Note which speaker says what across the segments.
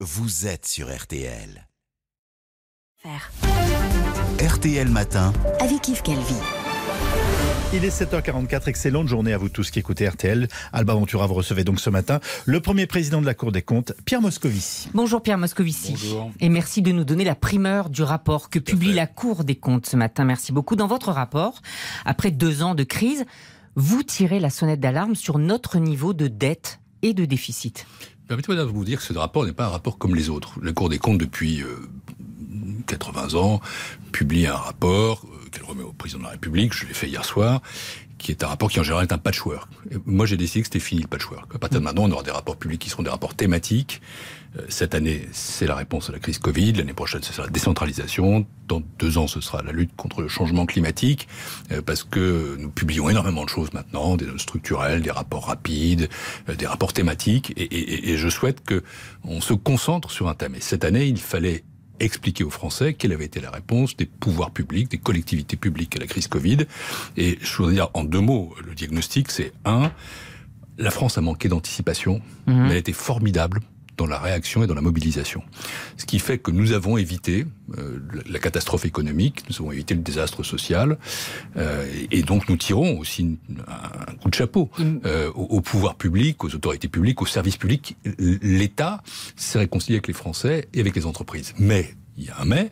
Speaker 1: vous êtes sur RTL. RTL Matin.
Speaker 2: Avec Yves Calvi.
Speaker 3: Il est 7h44, excellente journée à vous tous qui écoutez RTL. Alba Ventura, vous recevez donc ce matin le premier président de la Cour des comptes, Pierre Moscovici.
Speaker 4: Bonjour Pierre Moscovici.
Speaker 3: Bonjour.
Speaker 4: Et merci de nous donner la primeur du rapport que publie la Cour des comptes ce matin. Merci beaucoup. Dans votre rapport, après deux ans de crise, vous tirez la sonnette d'alarme sur notre niveau de dette et de déficit.
Speaker 5: Permettez-moi de vous dire que ce rapport n'est pas un rapport comme les autres. La Cour des comptes, depuis 80 ans, publie un rapport euh, qu'elle remet au président de la République, je l'ai fait hier soir, qui est un rapport qui en général est un patchwork. Moi j'ai décidé que c'était fini le patchwork. À partir de maintenant, on aura des rapports publics qui seront des rapports thématiques. Euh, Cette année, c'est la réponse à la crise Covid. L'année prochaine, ce sera la décentralisation. Dans deux ans, ce sera la lutte contre le changement climatique. Euh, Parce que nous publions énormément de choses maintenant, des notes structurelles, des rapports rapides, euh, des rapports thématiques. Et, et- et je souhaite que on se concentre sur un thème. Et cette année, il fallait expliquer aux Français quelle avait été la réponse des pouvoirs publics, des collectivités publiques à la crise Covid. Et je voudrais dire en deux mots, le diagnostic, c'est un, la France a manqué d'anticipation, mais elle a été formidable dans la réaction et dans la mobilisation. Ce qui fait que nous avons évité euh, la- catastrophe économique, nous avons évité le désastre social, euh, et et donc nous tirons aussi un coup de chapeau euh, au, au pouvoir public, aux autorités publiques, aux services publics. L'État s'est réconcilié avec les Français et avec les entreprises. Mais il y a un mais.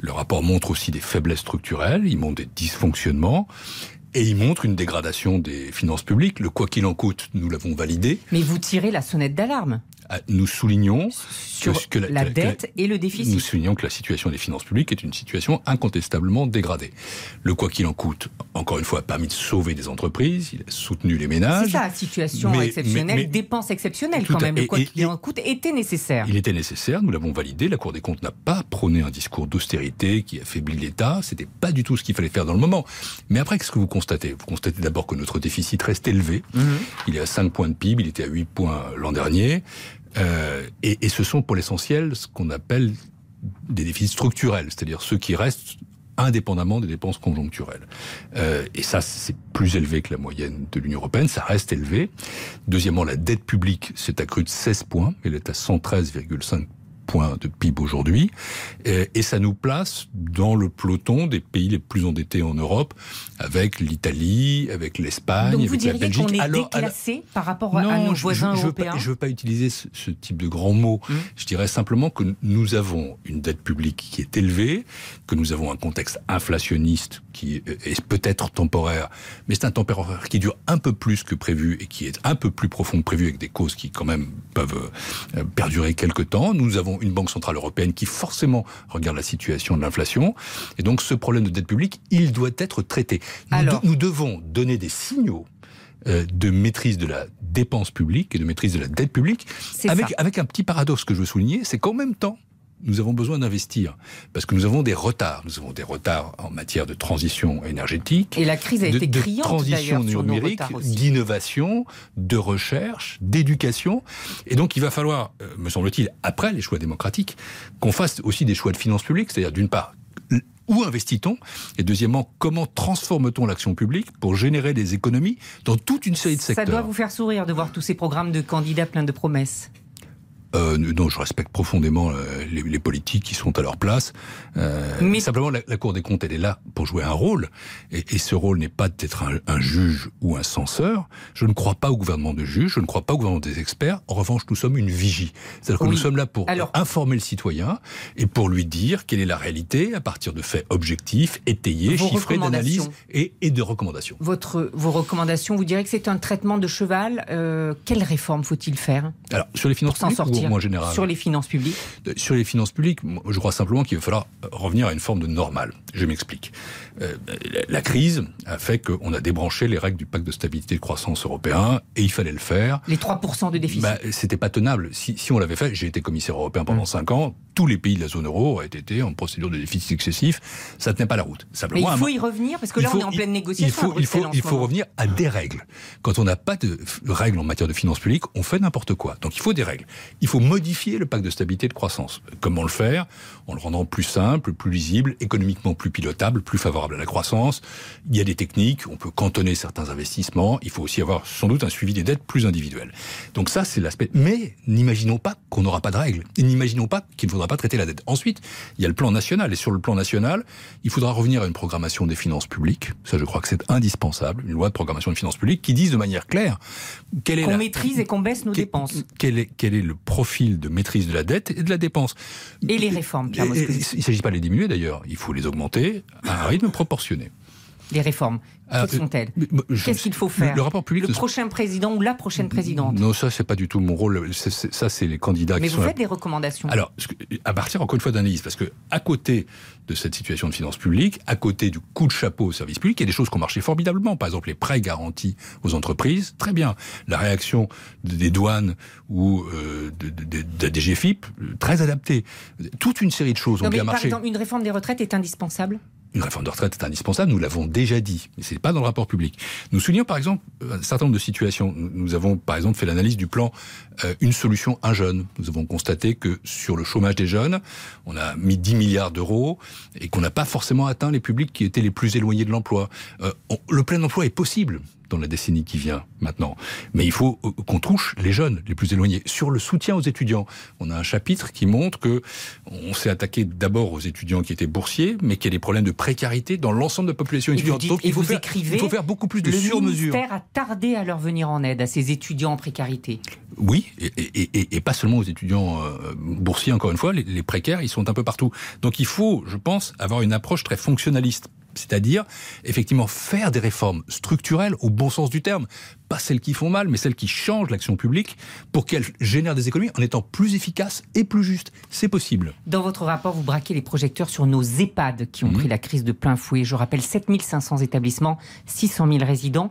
Speaker 5: Le rapport montre aussi des faiblesses structurelles, il montre des dysfonctionnements. Et il montre une dégradation des finances publiques. Le quoi qu'il en coûte, nous l'avons validé.
Speaker 4: Mais vous tirez la sonnette d'alarme
Speaker 5: Nous soulignons
Speaker 4: sur
Speaker 5: que, que
Speaker 4: la,
Speaker 5: que
Speaker 4: dette et le
Speaker 5: nous
Speaker 4: déficit.
Speaker 5: soulignons que la situation des finances publiques est une situation incontestablement dégradée. Le quoi qu'il en coûte, encore une fois, a permis de sauver des entreprises, il a soutenu les
Speaker 4: C'est
Speaker 5: ménages.
Speaker 4: ça, situation
Speaker 5: Mais-
Speaker 4: exceptionnelle,
Speaker 5: mais- mais-
Speaker 4: dépenses exceptionnelles quand
Speaker 5: à-
Speaker 4: même. Le quoi qu'il en coûte était nécessaire.
Speaker 5: Il était nécessaire, nous l'avons validé. La Cour des comptes n'a pas prôné un discours d'austérité qui affaiblit l'État. C'était pas du tout ce qu'il fallait faire dans le moment. Mais après, qu'est-ce que vous constatez? Vous constatez d'abord que notre déficit reste élevé. Il est à 5 points de PIB, il était à 8 points l'an dernier. Euh, et, ce sont pour l'essentiel ce qu'on appelle des déficits structurels, c'est-à-dire ceux qui restent indépendamment des dépenses conjoncturelles. Euh, et ça, c'est plus élevé que la moyenne de l'Union européenne, ça reste élevé. Deuxièmement, la dette publique s'est accrue de 16 points, elle est à 113,5 points de PIB aujourd'hui, et ça nous place dans le peloton des pays les plus endettés en Europe, avec l'Italie, avec l'Espagne,
Speaker 4: Donc vous
Speaker 5: avec la
Speaker 4: diriez
Speaker 5: Belgique.
Speaker 4: qu'on est
Speaker 5: Alors- alors-
Speaker 4: déclassé par rapport à nos
Speaker 5: je-
Speaker 4: voisins
Speaker 5: je, je veux
Speaker 4: européens
Speaker 5: pas, je veux pas utiliser ce, ce type de grands mots.
Speaker 4: Hum.
Speaker 5: Je dirais simplement que nous avons une dette publique qui est élevée, que nous avons un contexte inflationniste qui est peut-être temporaire, mais c'est un temporaire qui dure un peu plus que prévu et qui est un peu plus profond que prévu avec des causes qui quand même peuvent euh, perdurer quelque temps. Nous avons une banque centrale européenne qui forcément regarde la situation de l'inflation et donc ce problème de dette publique, il doit être traité. Nous,
Speaker 4: Alors-
Speaker 5: nous devons donner des signaux euh, de maîtrise de la dépense publique et de maîtrise de la dette publique, avec,
Speaker 4: ça.
Speaker 5: avec un petit paradoxe que je veux souligner, c'est qu'en même temps, nous avons besoin d'investir, parce que nous avons des retards. Nous avons des retards en matière de transition énergétique,
Speaker 4: Et la crise a
Speaker 5: de,
Speaker 4: été
Speaker 5: de
Speaker 4: criante
Speaker 5: transition numérique, d'innovation, de recherche, d'éducation. Et donc il va falloir, euh, me semble-t-il, après les choix démocratiques, qu'on fasse aussi des choix de finances publiques, c'est-à-dire d'une part, où investit-on? Et deuxièmement, comment transforme-t-on l'action publique pour générer des économies dans toute une série de
Speaker 4: Ça
Speaker 5: secteurs?
Speaker 4: doit vous faire sourire de voir tous ces programmes de candidats pleins de promesses.
Speaker 5: Euh, non, je respecte profondément euh, les, les politiques qui sont à leur place. Euh,
Speaker 4: Mais-
Speaker 5: Simplement, la, la Cour des comptes, elle est là pour jouer un rôle. Et, et ce rôle n'est pas d'être un, un juge ou un censeur. Je ne crois pas au gouvernement de juges, je ne crois pas au gouvernement des experts. En revanche, nous sommes une vigie. C'est-à-dire que nous sommes là pour
Speaker 4: Alors-
Speaker 5: informer le citoyen et pour lui dire quelle est la réalité à partir de faits objectifs, étayés,
Speaker 4: Vos
Speaker 5: chiffrés, d'analyse
Speaker 4: recommandations.
Speaker 5: et, et de recommandations.
Speaker 4: Votre, vos recommandations, vous direz que c'est un traitement de cheval. Euh, quelle réforme faut-il faire
Speaker 5: Alors, sur les finances
Speaker 4: pour s'en sortir
Speaker 5: au moins général
Speaker 4: Sur les finances publiques
Speaker 5: Sur les finances publiques, je crois simplement qu'il va falloir euh, revenir à une forme de normale. Je m'explique. Euh, la- crise a fait qu'on a débranché les règles du pacte de stabilité et de croissance européen, et il fallait le faire.
Speaker 4: Les 3% de déficit.
Speaker 5: Bah, c'était pas tenable. Si, si on l'avait fait, j'ai été commissaire européen pendant
Speaker 4: Mm.
Speaker 5: cinq ans. Tous les pays de la zone euro auraient été en procédure de déficit excessif. Ça ne tenait pas la route.
Speaker 4: Simplement, Mais il faut y revenir parce que là, on est en pleine négociation.
Speaker 5: Il faut, il faut, il faut revenir à des règles. Quand on n'a pas de règles en matière de finances publiques, on fait n'importe quoi. Donc il faut des règles. Il faut modifier le pacte de stabilité et de croissance. Comment le faire? En le rendant plus simple, plus lisible, économiquement plus pilotable, plus favorable à la croissance. Il y a des techniques. On peut cantonner certains investissements. Il faut aussi avoir sans doute un suivi des dettes plus individuel. Donc ça, c'est l'aspect. Mais n'imaginons pas qu'on n'aura pas de règles. Et n'imaginons pas qu'il ne faudra pas traiter la dette. Ensuite, il y a le plan national. Et sur le plan national, il faudra revenir à une programmation des finances publiques. Ça, je crois que c'est indispensable. Une loi de programmation des finances publiques qui dise de manière claire
Speaker 4: quelle est qu'on maîtrise et qu'on baisse nos dépenses.
Speaker 5: Quel est, quel est le profil de maîtrise de la dette et de la dépense
Speaker 4: Et les réformes,
Speaker 5: Il ne s'agit pas de les diminuer d'ailleurs. Il faut les augmenter à un rythme proportionné.
Speaker 4: Les réformes quelles sont-elles Qu'est-ce qu'il faut faire
Speaker 5: Le rapport public.
Speaker 4: Le prochain président ou la prochaine présidente
Speaker 5: Non, ça, c'est pas du tout mon rôle. ça, c'est les candidats
Speaker 4: Mais
Speaker 5: qui
Speaker 4: vous faites des recommandations.
Speaker 5: Alors, à partir encore une fois d'analyse, parce que à côté de cette situation de finances publiques, à côté du coup de chapeau au service public, il y a des choses qui ont marché formidablement. Par exemple, les prêts garantis aux entreprises, très bien. La réaction des douanes ou euh, de, de, de, DGFIP, très adaptée. Toute une série de choses ont bien marché.
Speaker 4: Par exemple, une réforme des retraites est indispensable?
Speaker 5: Une réforme de retraite est indispensable, nous l'avons déjà dit, mais ce n'est pas dans le rapport public. Nous soulignons par exemple un certain nombre de situations. Nous avons par exemple fait l'analyse du plan euh, Une solution, un jeune. Nous avons constaté que sur le chômage des jeunes, on a mis 10 milliards d'euros et qu'on n'a pas forcément atteint les publics qui étaient les plus éloignés de l'emploi. Euh, le plein emploi est possible dans la décennie qui vient maintenant. Mais il faut euh, qu'on touche les jeunes les plus éloignés. Sur le soutien aux étudiants, on a un chapitre qui montre que on s'est attaqué d'abord aux étudiants qui étaient boursiers, mais qu'il y a des problèmes de précarité dans l'ensemble de la population étudiante.
Speaker 4: Donc
Speaker 5: il
Speaker 4: faut,
Speaker 5: faire, il faut faire beaucoup plus de sur-mesure. Le
Speaker 4: ministère a tardé à leur venir en aide, à ces étudiants en précarité.
Speaker 5: Oui, et, et, et, pas seulement aux étudiants euh, boursiers, encore une fois, les, les précaires, ils sont un peu partout. Donc il faut, je pense, avoir une approche très fonctionnaliste c'est-à-dire effectivement faire des réformes structurelles au bon sens du terme, pas celles qui font mal, mais celles qui changent l'action publique pour qu'elle génère des économies en étant plus efficace et plus juste. C'est possible.
Speaker 4: Dans votre rapport, vous braquez les projecteurs sur nos EHPAD qui ont mhm. pris la crise de plein fouet. Je rappelle 7500 établissements, 600 000 résidents.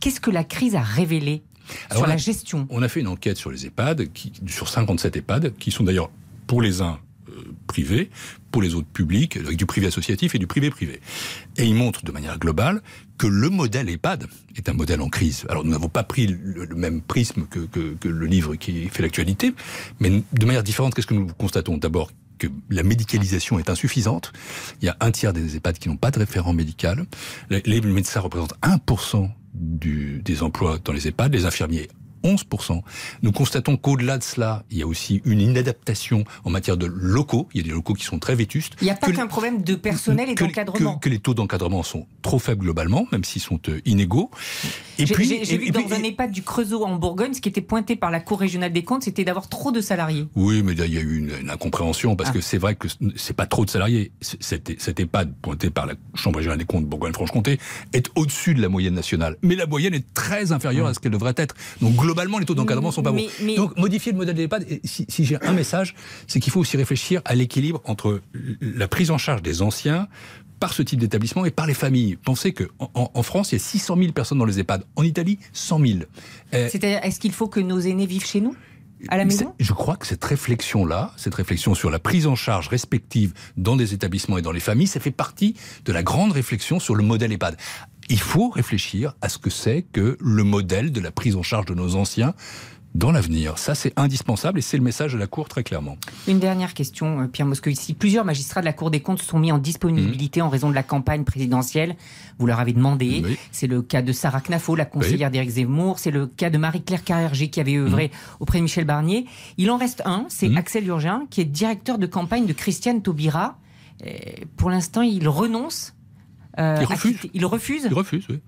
Speaker 4: Qu'est-ce que la crise a révélé sur la gestion?
Speaker 5: On a fait une enquête sur les EHPAD, qui, sur 57 EHPAD, qui sont d'ailleurs pour les uns privé, pour les autres publics, avec du privé associatif et du privé privé. Et il montre de manière globale que le modèle EHPAD est un modèle en crise. Alors nous n'avons pas pris le, même prisme que, que, le livre qui fait l'actualité, mais de manière différente, qu'est-ce que nous constatons? D'abord que la médicalisation est insuffisante. Il y a un tiers des EHPAD qui n'ont pas de référent médical. Les, médecins représentent 1% du, des emplois dans les EHPAD, les infirmiers 11%. Nous constatons qu'au-delà de cela, il y a aussi une inadaptation en matière de locaux. Il y a des locaux qui sont très vétustes.
Speaker 4: Il n'y a pas qu'un problème de personnel et d'encadrement.
Speaker 5: Que, les taux d'encadrement sont trop faibles globalement, même s'ils sont euh, inégaux.
Speaker 4: Et puis, j'ai vu que dans un EHPAD du Creusot en Bourgogne, ce qui était pointé par la Cour régionale des comptes, c'était d'avoir trop de salariés.
Speaker 5: Oui, mais il y a eu une, incompréhension parce ah. que c'est vrai que c'est pas trop de salariés. Cet EHPAD pointé par la Chambre régionale des comptes Bourgogne-Franche-Comté est au-dessus de la moyenne nationale, mais la moyenne est très inférieure à ce qu'elle devrait être. Donc globalement, les taux d'encadrement sont pas bons. Donc modifier le modèle de l'EHPAD, si, si j'ai un message, c'est qu'il faut aussi réfléchir à l'équilibre entre la prise en charge des anciens par ce type d'établissement et par les familles. Pensez que en, France, il y a 600 000 personnes dans les EHPAD. En Italie, 100 000.
Speaker 4: Euh, C'est-à-dire, est-ce qu'il faut que nos aînés vivent chez nous? À la maison
Speaker 5: Je crois que cette réflexion-là, cette réflexion sur la prise en charge respective dans des établissements et dans les familles, ça fait partie de la grande réflexion sur le modèle EHPAD. Il faut réfléchir à ce que c'est que le modèle de la prise en charge de nos anciens dans l'avenir. Ça, c'est indispensable et c'est le message de la Cour très clairement.
Speaker 4: Une dernière question, euh, Pierre Moscovici. Plusieurs magistrats de la Cour des comptes sont mis en disponibilité en raison de la campagne présidentielle. Vous leur avez demandé. C'est le cas de Sarah Knafo, la conseillère d'Éric Zemmour. C'est le cas de Marie-Claire Carrerger qui avait œuvré mmh. auprès de Michel Barnier. Il en reste un, c'est mmh. Axel Urgin, qui est directeur de campagne de Christiane Taubira. pour l'instant, il renonce
Speaker 5: euh, il, refuse.
Speaker 4: il refuse
Speaker 5: Il refuse, oui.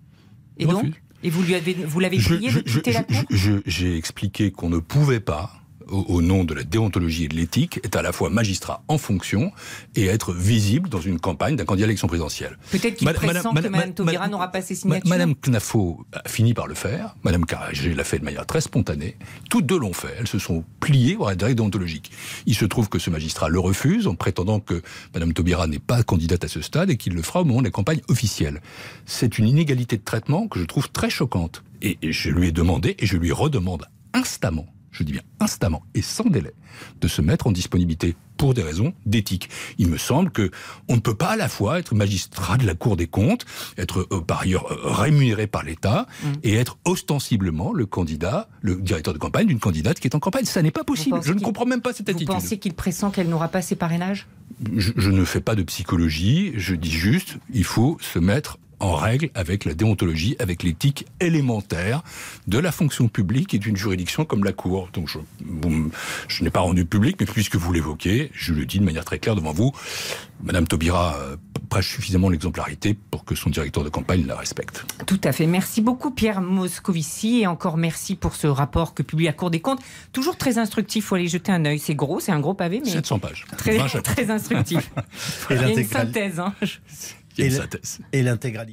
Speaker 4: Et donc Et vous lui avez, vous l'avez prié de quitter la cour?
Speaker 5: J'ai expliqué qu'on ne pouvait pas au, nom de la déontologie et de l'éthique, est à la fois magistrat en fonction et être visible dans une campagne d'un candidat à l'élection présidentielle.
Speaker 4: Peut-être qu'il pressent que Mme Taubira n'aura pas ses signatures.
Speaker 5: Madame Knafo a fini par le faire. Madame Carragé l'a fait de manière très spontanée. Toutes deux l'ont fait. Elles se sont pliées à la déontologique. Il se trouve que ce magistrat le refuse en prétendant que Madame Taubira n'est pas candidate à ce stade et qu'il le fera au moment de la campagne officielle. C'est une inégalité de traitement que je trouve très choquante. Et je lui ai demandé, et je lui redemande instamment, je dis bien instamment et sans délai, de se mettre en disponibilité pour des raisons d'éthique. Il me semble que on ne peut pas à la fois être magistrat de la Cour des comptes, être euh, par ailleurs euh, rémunéré par l'État
Speaker 4: Mm.
Speaker 5: et être ostensiblement le candidat, le directeur de campagne d'une candidate qui est en campagne. Ça n'est pas possible. Je ne comprends même pas cette
Speaker 4: Vous
Speaker 5: attitude.
Speaker 4: pensez qu'il pressent qu'elle n'aura pas ses parrainages?
Speaker 5: Je, je ne fais pas de psychologie, je dis juste, il faut se mettre en règle avec la déontologie, avec l'éthique élémentaire de la fonction publique et d'une juridiction comme la Cour. Donc je, bon, je n'ai pas rendu public, mais puisque vous l'évoquez, je le dis de manière très claire devant vous, Madame Taubira euh, prêche suffisamment l'exemplarité pour que son directeur de campagne la respecte.
Speaker 4: Tout à fait. Merci beaucoup Pierre Moscovici et encore merci pour ce rapport que publie la Cour des comptes. Toujours très instructif, faut aller jeter un œil. C'est gros, c'est un gros pavé, mais
Speaker 5: 700 pages.
Speaker 4: très,
Speaker 5: 20 chapitres.
Speaker 4: très instructif.
Speaker 3: Et
Speaker 4: Il y a une synthèse. hein.
Speaker 5: Il synthèse.
Speaker 3: Et l'intégralité.